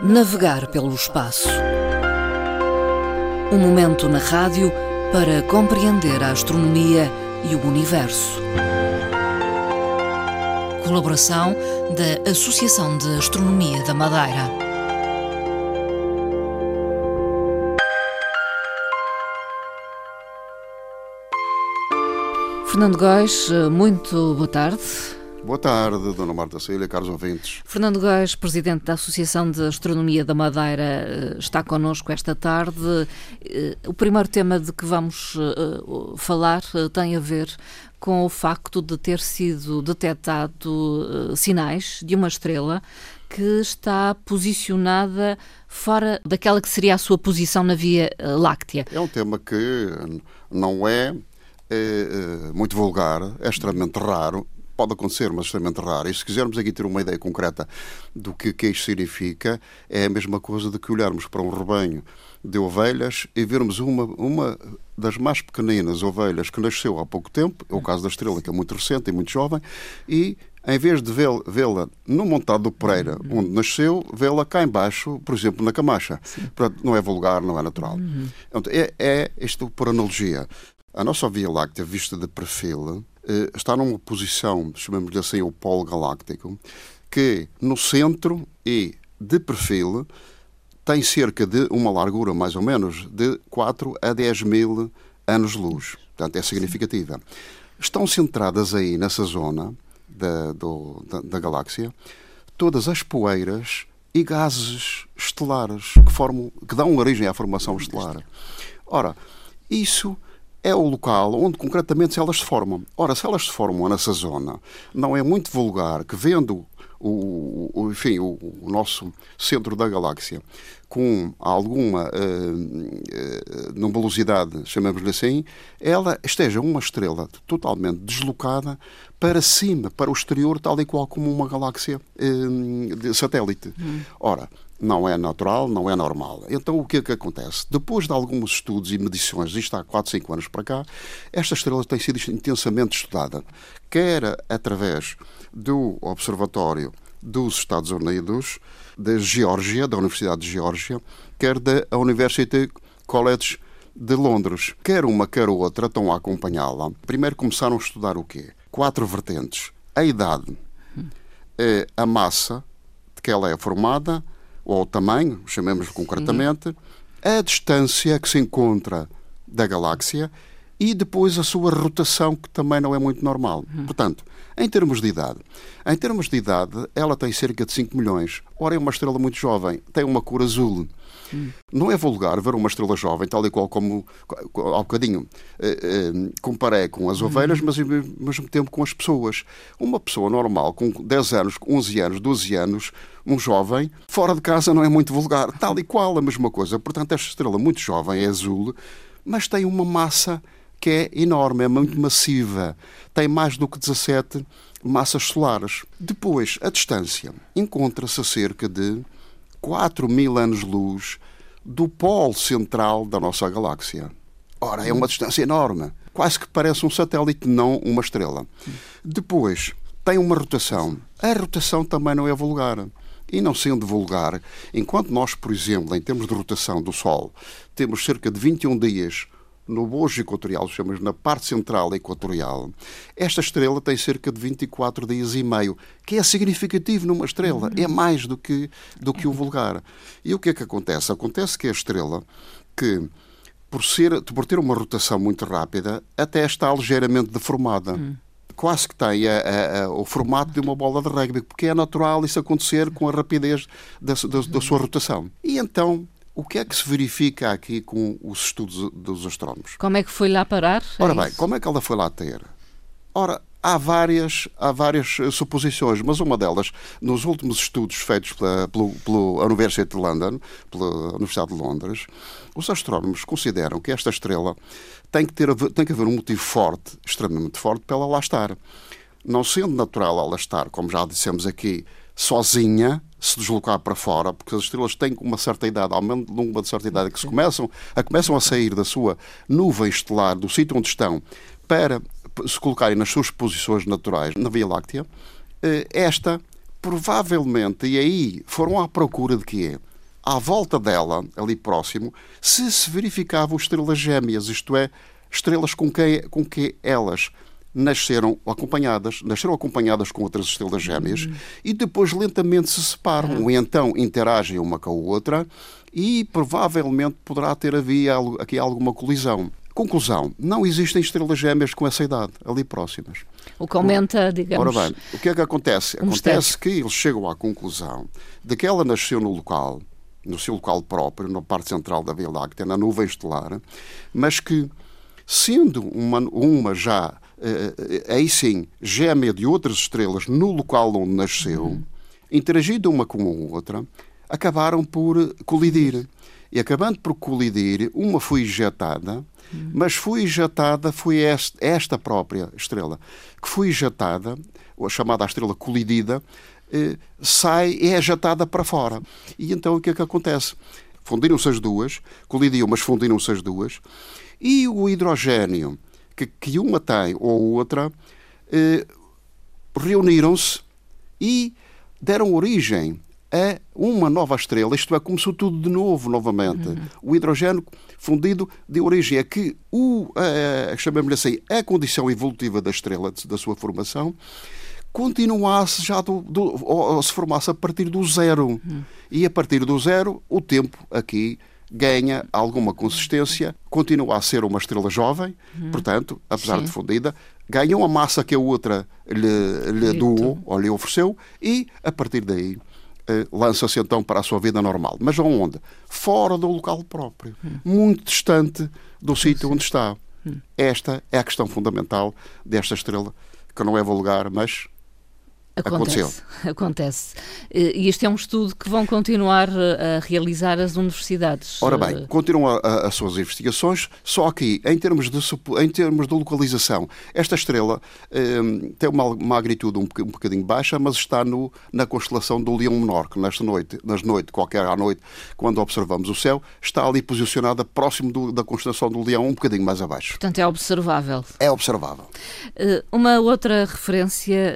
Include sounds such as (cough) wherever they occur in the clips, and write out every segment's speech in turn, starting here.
Navegar pelo espaço. Um momento na rádio para compreender a astronomia e o universo. Colaboração da Associação de Astronomia da Madeira. Fernando Góis, muito boa tarde. Boa tarde, Dona Marta Cília, caros ouvintes. Fernando Góis, presidente da Associação de Astronomia da Madeira, eh, está connosco esta tarde. Eh, o primeiro tema de que vamos eh, falar tem a ver com o facto de ter sido detectado sinais de uma estrela que está posicionada fora daquela que seria a sua posição na Via Láctea. É um tema que não é, é muito vulgar, é extremamente raro pode acontecer, mas extremamente raro. E se quisermos aqui ter uma ideia concreta do que, que isto significa, é a mesma coisa de que olharmos para um rebanho de ovelhas e vermos uma, uma das mais pequeninas ovelhas que nasceu há pouco tempo, é o caso da estrela, que é muito recente e muito jovem, e em vez de vê-la no montado do Pereira, uhum. onde nasceu, vê-la cá embaixo, por exemplo, na Camacha. Portanto, não é vulgar, não é natural. Uhum. Então, é, é isto por analogia. A nossa Via Láctea, vista de perfil, está numa posição, chamamos-lhe assim, o polo galáctico, que no centro e de perfil tem cerca de uma largura, mais ou menos, de 4 a 10 mil anos-luz. Portanto, é significativa. Estão centradas aí, nessa zona da, do, da, da galáxia, todas as poeiras e gases estelares que, formam, que dão origem à formação estelar. Ora, isso é o local onde concretamente elas se formam. Ora, se elas se formam nessa zona, não é muito vulgar que vendo o, o enfim, o, o, nosso centro da galáxia com alguma uh, uh, nebulosidade, chamamos-lhe assim, ela esteja uma estrela totalmente deslocada para cima, para o exterior, tal e qual como uma galáxia uh, de satélite. Hum. Ora, não é natural, não é normal. Então o que é que acontece? Depois de alguns estudos e medições, isto há 4, 5 anos para cá, esta estrela tem sido intensamente estudada, quer através do Observatório dos Estados Unidos, da Geórgia, da Universidade de Geórgia, quer da University College de Londres. Quer uma, quer outra estão a acompanhá-la. Primeiro começaram a estudar o quê? Quatro vertentes. A idade, eh, a massa de que ela é formada, ou o tamanho, chamemos concretamente, a distância que se encontra da galáxia e depois a sua rotação, que também não é muito normal. Uhum. Portanto, em termos de idade, em termos de idade, ela tem cerca de 5 milhões. Ora, é uma estrela muito jovem, tem uma cor azul. Hum. Não é vulgar ver uma estrela jovem, tal e qual como há bocadinho eh, eh, comparei com as ovelhas, hum. mas ao mesmo tempo com as pessoas. Uma pessoa normal, com 10 anos, 11 anos, 12 anos, um jovem, fora de casa não é muito vulgar, tal e qual a mesma coisa. Portanto, esta estrela muito jovem é azul, mas tem uma massa que é enorme, é muito massiva, tem mais do que 17 massas solares. Depois, a distância encontra-se a cerca de 4 mil anos-luz do polo central da nossa galáxia. Ora, é uma distância enorme. Quase que parece um satélite, não uma estrela. Depois, tem uma rotação. A rotação também não é vulgar. E não sendo vulgar, enquanto nós, por exemplo, em termos de rotação do Sol, temos cerca de 21 dias no bojo equatorial, chamamos na parte central equatorial, esta estrela tem cerca de 24 dias e meio, que é significativo numa estrela, é mais do que, do que o vulgar. E o que é que acontece? Acontece que a estrela, que por, ser, por ter uma rotação muito rápida, até está ligeiramente deformada. Hum quase que tem a, a, a, o formato de uma bola de rugby, porque é natural isso acontecer com a rapidez da, da, da, sua rotação. E então o que é que se verifica aqui com os estudos dos astrónomos? Como é que foi lá parar? É Ora bem, como é que ela foi lá ter? Ora, há várias, há várias eh, suposições, mas uma delas, nos últimos estudos feitos pela, pela, pela University de London, pela Universidade de Londres, os astrónomos consideram que esta estrela tem que, ter, tem que haver um motivo forte, extremamente forte, para ela lá estar. Não sendo natural ela estar, como já dissemos aqui, sozinha, se deslocar para fora, porque as estrelas têm uma certa idade, ao menos de uma certa idade, que se começam a, começam a sair da sua nuvem estelar, do sítio onde estão, para se colocarem nas suas posições naturais na Via Láctea, eh, esta provavelmente, e aí foram à procura de quê? À volta dela, ali próximo, se se verificavam estrelas gêmeas, isto é, estrelas com que, com que elas nasceram acompanhadas, nasceram acompanhadas com outras estrelas gêmeas uhum. e depois lentamente se separam uhum. e então interagem uma com a outra e provavelmente poderá ter havido aqui alguma colisão. Conclusão: não existem estrelas gêmeas com essa idade, ali próximas. O que aumenta, digamos. Ora bem, o que é que acontece? Um acontece mistério. que eles chegam à conclusão de que ela nasceu no local, no seu local próprio, na parte central da Via Láctea, na nuvem estelar, mas que, sendo uma, uma já, aí sim, gêmea de outras estrelas no local onde nasceu, uhum. interagindo uma com a outra, acabaram por colidir. E acabando por colidir, uma foi ejetada mas foi injetada, foi esta própria estrela, que foi injetada, a chamada estrela colidida, eh, sai e é ejetada para fora. E então o que é que acontece? Fundiram-se as duas, colidiam, mas fundiram-se as duas, e o hidrogênio que, que uma tem ou outra eh, reuniram-se e deram origem a uma nova estrela, isto é, começou tudo de novo, novamente. Uhum. O hidrogênio fundido de origem a que o, chamamos-lhe assim, a condição evolutiva da estrela, da sua formação, continuasse já do, do, ou, se formasse a partir do zero. Uhum. E a partir do zero, o tempo aqui ganha alguma consistência, continua a ser uma estrela jovem, uhum. portanto, apesar Sim. de fundida, ganha uma massa que a outra lhe, lhe doou ou lhe ofereceu e, a partir daí, eh, lança-se então para a sua vida normal. Mas aonde? Fora do local próprio, hum. muito distante do sítio onde está. Hum. Esta é a questão fundamental desta estrela, que não é vulgar, mas Acontece, Aconteceu. acontece. (laughs) E este é um estudo que vão continuar eh, a realizar as universidades. Ora bem, eh, continuam as suas investigações, só que em termos de, em termos de localização, esta estrela eh, tem uma magnitude um, um bocadinho baixa, mas está no, na constelação do Leão Menor, que nesta noite, nas noites, qualquer à noite, quando observamos o céu, está ali posicionada próximo do, da constelação do Leão, um bocadinho mais abaixo. Portanto, é observável. É observável. Uma outra referência.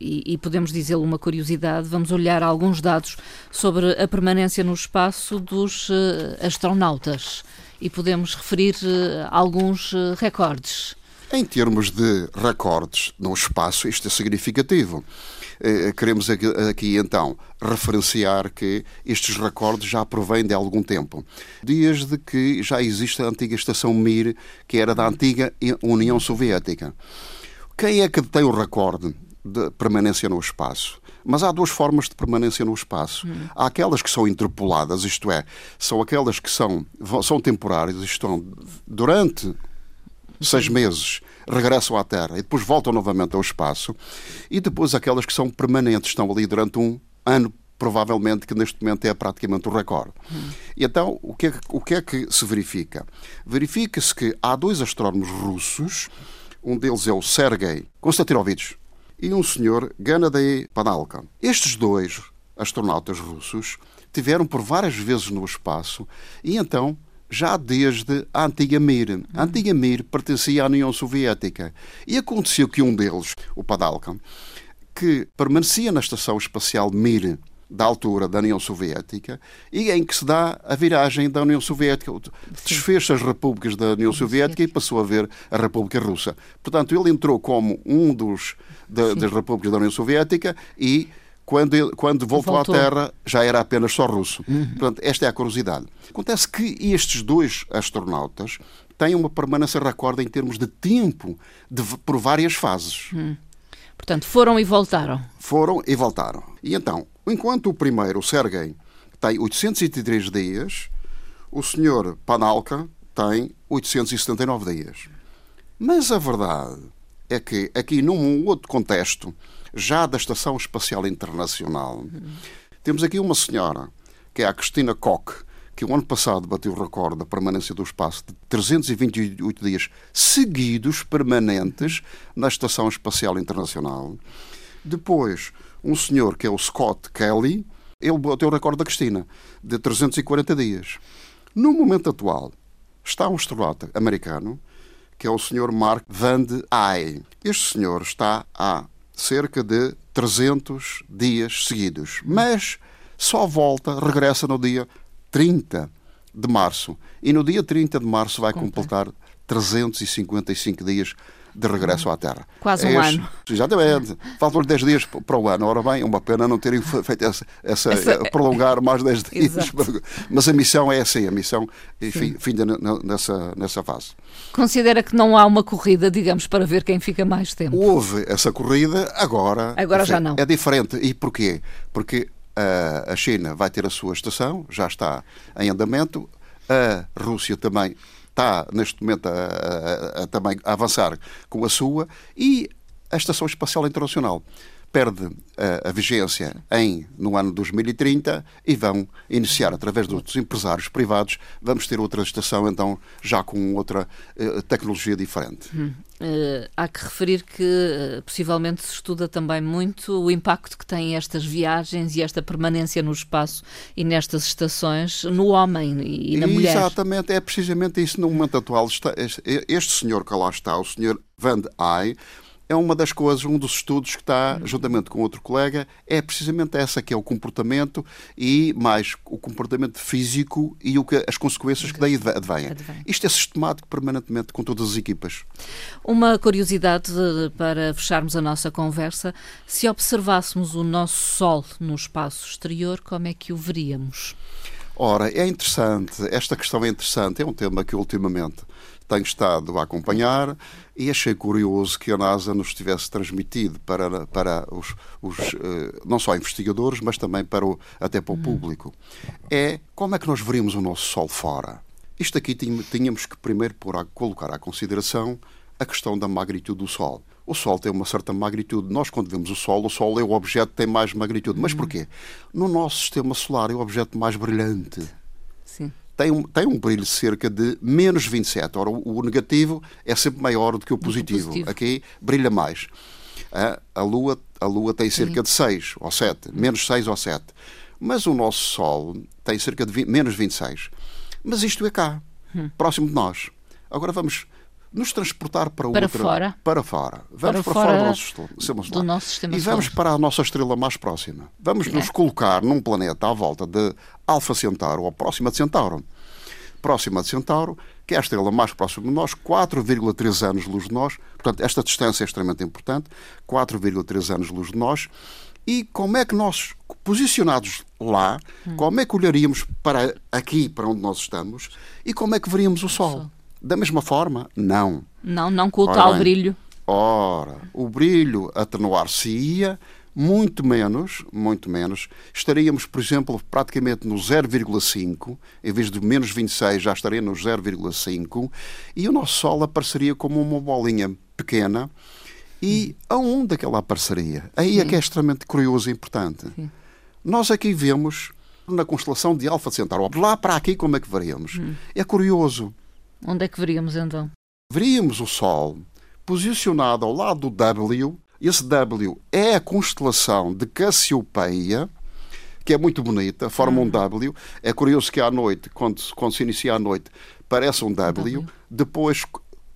E, e podemos dizê-lo uma curiosidade, vamos olhar alguns dados sobre a permanência no espaço dos uh, astronautas e podemos referir uh, alguns uh, recordes. Em termos de recordes no espaço, isto é significativo. Queremos aqui, aqui, então referenciar que estes recordes já provêm de algum tempo. Desde que já existe a antiga estação Mir, que era da antiga União Soviética. Quem é que tem o recorde de permanência no espaço. Mas há duas formas de permanência no espaço. Hum. Há aquelas que são interpoladas, isto é, são aquelas que são, são temporárias, estão durante seis meses, regressam à Terra e depois voltam novamente ao espaço. E depois aquelas que são permanentes, estão ali durante um ano, provavelmente, que neste momento é praticamente o recorde. Hum. E então, o que, é, o que é que se verifica? Verifica-se que há dois astrónomos russos, um deles é o Sergei Konstantinovich e um senhor, Gennady Panalka. Estes dois astronautas russos tiveram por várias vezes no espaço e então já desde a antiga Mir. A antiga Mir pertencia à União Soviética. E aconteceu que um deles, o Padalka, que permanecia na Estação Espacial Mir, da altura da União Soviética e em que se dá a viragem da União Soviética. Desfez as repúblicas da União Soviética e passou a ver a República Russa. Portanto, ele entrou como um dos da, das repúblicas da União Soviética e quando, ele, quando voltou, voltou, à Terra já era apenas só russo. Uhum. Portanto, esta é a curiosidade. Acontece que estes dois astronautas têm uma permanência recorde em termos de tempo de, por várias fases. Uhum. Portanto, foram e voltaram. Foram e voltaram. E então, enquanto o primeiro, o Sergei, tem 803 dias, o senhor Panalka tem 879 dias. Mas a verdade é que aqui num outro contexto, já da Estação Espacial Internacional, temos aqui uma senhora, que é a Cristina Koch, que o ano passado bateu o recorde da permanência do espaço de 328 dias seguidos, permanentes, na Estação Espacial Internacional. Depois, um senhor que é o Scott Kelly, ele bateu o recorde da Cristina, de 340 dias. No momento atual, está um astronauta americano, que é o senhor Mark Van de. Este senhor está há cerca de 300 dias seguidos. Mas só volta, regressa no dia 30 de março. E no dia 30 de março vai completar 355 dias de regresso à Terra. Quase um este, ano. Exatamente. Faltam 10 dias para o ano. Ora bem, é uma pena não terem feito essa, essa, essa... Eh, prolongar mais 10 (laughs) dias. (laughs) Mas a missão é assim, a missão enfim, finda nessa, nessa fase. Considera que não há uma corrida, digamos, para ver quem fica mais tempo? Houve essa corrida, agora. Agora já não. É diferente. E porquê? Porque a China vai ter a sua estação, já está em andamento, a Rússia também está neste momento a, a, a, também a avançar com a sua. E a Estação Espacial Internacional perde a, a, vigência em, no ano 2030 e vão iniciar, através dos empresários privados, vamos ter outra estação, então, já com outra uh, tecnologia diferente. Hum. Uh, há que referir que uh, possivelmente se estuda também muito o impacto que têm estas viagens e esta permanência no espaço e nestas estações no homem e, na mulher. Exatamente, é precisamente isso no momento atual. Está, este, este senhor que lá está, o senhor Van Ay, é uma das coisas, um dos estudos que está, juntamente com outro colega, é precisamente essa, que é o comportamento e mais o comportamento físico e o que, as consequências que daí advêm. Isto é sistemático permanentemente com todas as equipas. Uma curiosidade para fecharmos a nossa conversa, se observássemos o nosso Sol no espaço exterior, como é que o veríamos? Ora, é interessante, esta questão é interessante, é um tema que ultimamente tenho estado a acompanhar e achei curioso que a NASA nos tivesse transmitido para, para os, os eh, não só investigadores, mas também para o, até para o hum. público. É como é que nós veríamos o nosso Sol fora. Isto aqui tínhamos que primeiro pôr a, colocar à consideração a questão da magnitude do Sol. O Sol tem uma certa magnitude. Nós, quando vemos o Sol, o Sol é o objeto que tem mais magnitude. Mas hum. porquê? No nosso sistema solar é o objeto mais brilhante. Sim tem um, tem um brilho de cerca de menos 27. Ora, o, o negativo é sempre maior do que o positivo. positivo. Aqui brilha mais. A, a, Lua, a Lua tem cerca Sim. de 6 ou 7, menos 6 ou 7. Mas o nosso Sol tem cerca de 20, menos 26. Mas isto é cá, hum. próximo de nós. Agora vamos nos transportar para, para outra, fora. para fora. Vamos para, para fora, do, nosso, sistema do nosso sistema E vamos para a nossa estrela mais próxima. Vamos é. nos colocar num planeta à volta de Alfa Centauro ou próxima de Centauro. Próxima de Centauro, que é a estrela mais próxima de nós, 4,3 anos-luz de nós. Portanto, esta distância é extremamente importante, 4,3 anos-luz de nós. E como é que nós, posicionados lá, hum. como é que olharíamos para aqui, para onde nós estamos, e como é que veríamos o Sol? O Sol. Da mesma forma? Não. Não, não com o Ora tal bem, brilho. Ora, o brilho atenuar-se-ia muito menos, muito menos. Estaríamos, por exemplo, praticamente no 0,5, em vez de menos 26, já estaria no 0,5, e o nosso Sol apareceria como uma bolinha pequena. E aonde é que ela apareceria? Aí Sim. é que é extremamente curioso e importante. Sim. Nós aqui vemos na constelação de Alfa Centauro. Lá para aqui, como é que veríamos? Hum. É curioso. Onde é que veríamos então? Veríamos o Sol posicionado ao lado do W. Esse W é a constelação de Cassiopeia, que é muito bonita, forma um hum. W. É curioso que à noite, quando, quando se inicia a noite, parece um W. w. Depois,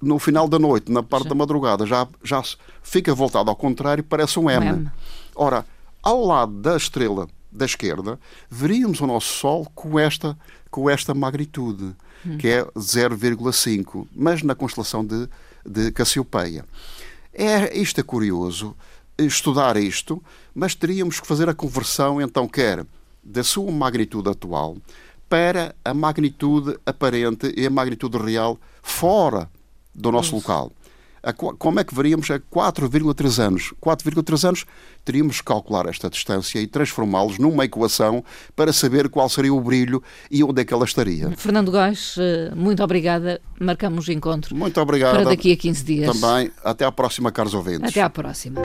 no final da noite, na parte já. da madrugada, já, já fica voltado ao contrário, parece um M. um M. Ora, ao lado da estrela da esquerda, veríamos o nosso Sol com esta, com esta magnitude, hum. que é 0,5, mas na constelação de, de Cassiopeia. É, isto é curioso, estudar isto, mas teríamos que fazer a conversão, então, quer da sua magnitude atual para a magnitude aparente e a magnitude real fora do nosso Isso. local como é que veríamos a 4,3 anos? 4,3 anos teríamos que calcular esta distância e transformá-los numa equação para saber qual seria o brilho e onde é que ela estaria. Fernando Góes, eh, muito obrigada. Marcamos encontro. Muito obrigado. Para daqui a 15 dias. Também. Até à próxima, caros ouvintes. Até à próxima.